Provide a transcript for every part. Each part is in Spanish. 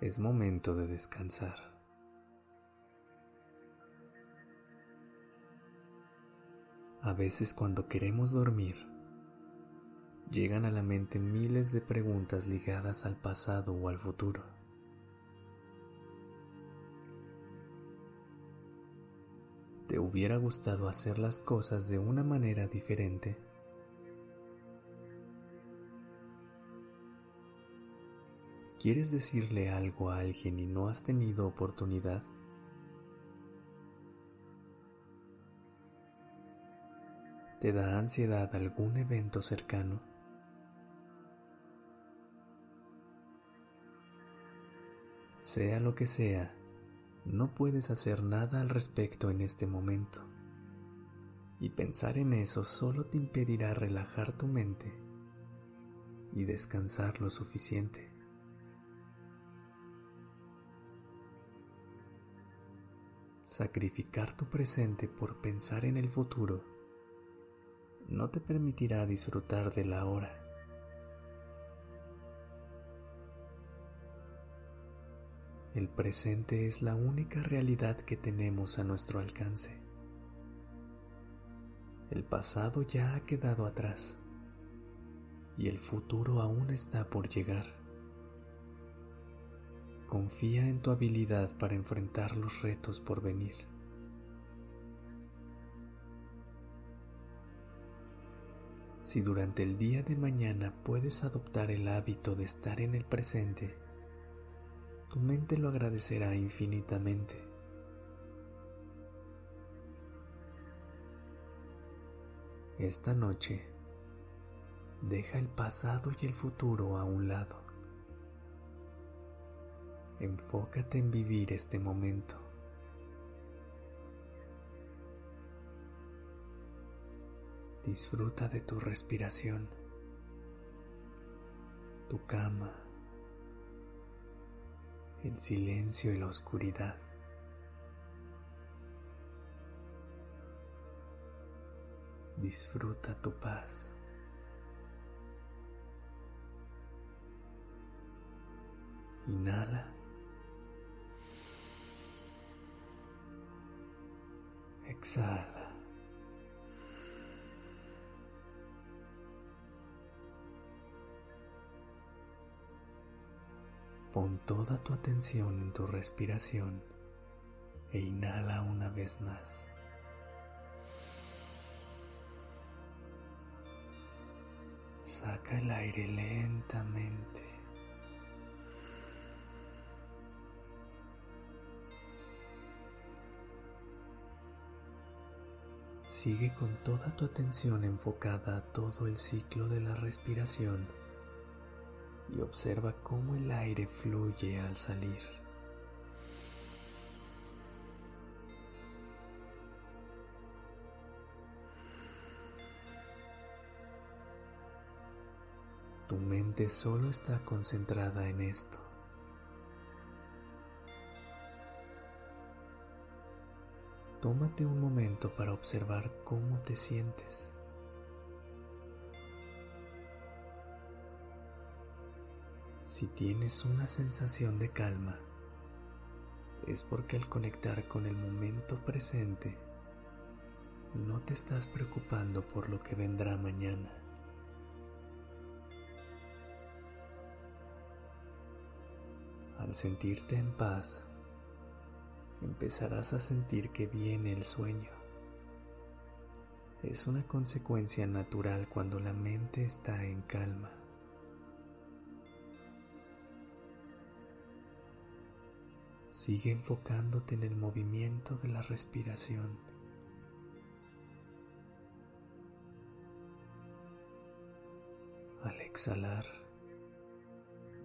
Es momento de descansar. A veces cuando queremos dormir, llegan a la mente miles de preguntas ligadas al pasado o al futuro. ¿Te hubiera gustado hacer las cosas de una manera diferente? ¿Quieres decirle algo a alguien y no has tenido oportunidad? ¿Te da ansiedad algún evento cercano? Sea lo que sea, no puedes hacer nada al respecto en este momento. Y pensar en eso solo te impedirá relajar tu mente y descansar lo suficiente. Sacrificar tu presente por pensar en el futuro no te permitirá disfrutar de la hora. El presente es la única realidad que tenemos a nuestro alcance. El pasado ya ha quedado atrás y el futuro aún está por llegar. Confía en tu habilidad para enfrentar los retos por venir. Si durante el día de mañana puedes adoptar el hábito de estar en el presente, tu mente lo agradecerá infinitamente. Esta noche, deja el pasado y el futuro a un lado. Enfócate en vivir este momento. Disfruta de tu respiración, tu cama, el silencio y la oscuridad. Disfruta tu paz. Inhala. Exhala. Pon toda tu atención en tu respiración e inhala una vez más. Saca el aire lentamente. Sigue con toda tu atención enfocada a todo el ciclo de la respiración y observa cómo el aire fluye al salir. Tu mente solo está concentrada en esto. Tómate un momento para observar cómo te sientes. Si tienes una sensación de calma, es porque al conectar con el momento presente, no te estás preocupando por lo que vendrá mañana. Al sentirte en paz, empezarás a sentir que viene el sueño. Es una consecuencia natural cuando la mente está en calma. Sigue enfocándote en el movimiento de la respiración. Al exhalar,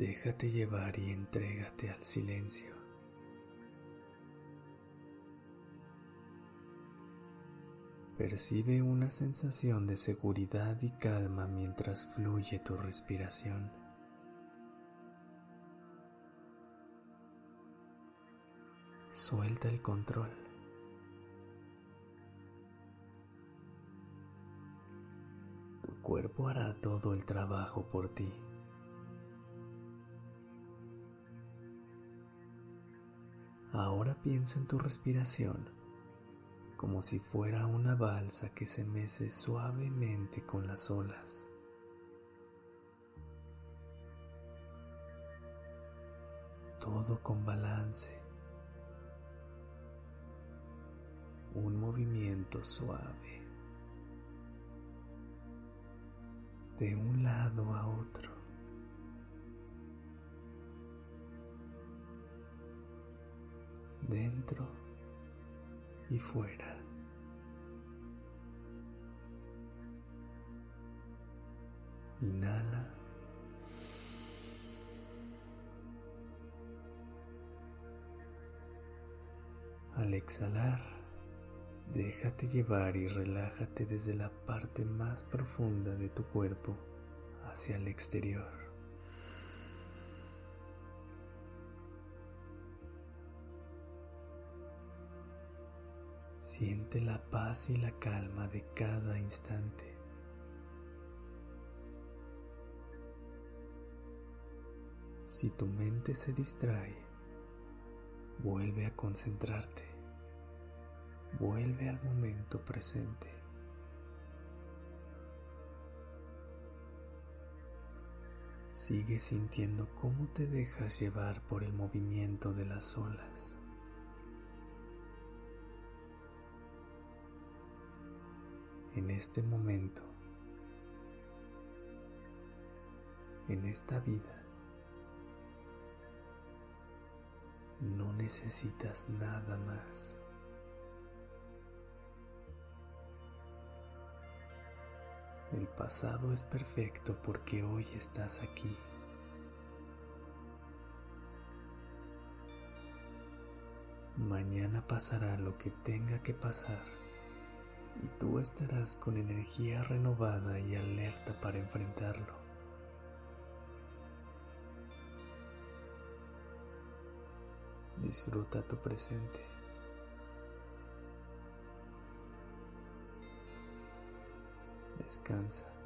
Déjate llevar y entrégate al silencio. Percibe una sensación de seguridad y calma mientras fluye tu respiración. Suelta el control. Tu cuerpo hará todo el trabajo por ti. Ahora piensa en tu respiración como si fuera una balsa que se mece suavemente con las olas. Todo con balance. Un movimiento suave. De un lado a otro. Dentro y fuera. Inhala. Al exhalar, déjate llevar y relájate desde la parte más profunda de tu cuerpo hacia el exterior. Siente la paz y la calma de cada instante. Si tu mente se distrae, vuelve a concentrarte, vuelve al momento presente. Sigue sintiendo cómo te dejas llevar por el movimiento de las olas. En este momento, en esta vida, no necesitas nada más. El pasado es perfecto porque hoy estás aquí. Mañana pasará lo que tenga que pasar y tú estarás con energía renovada y alerta para enfrentarlo. Disfruta tu presente. Descansa.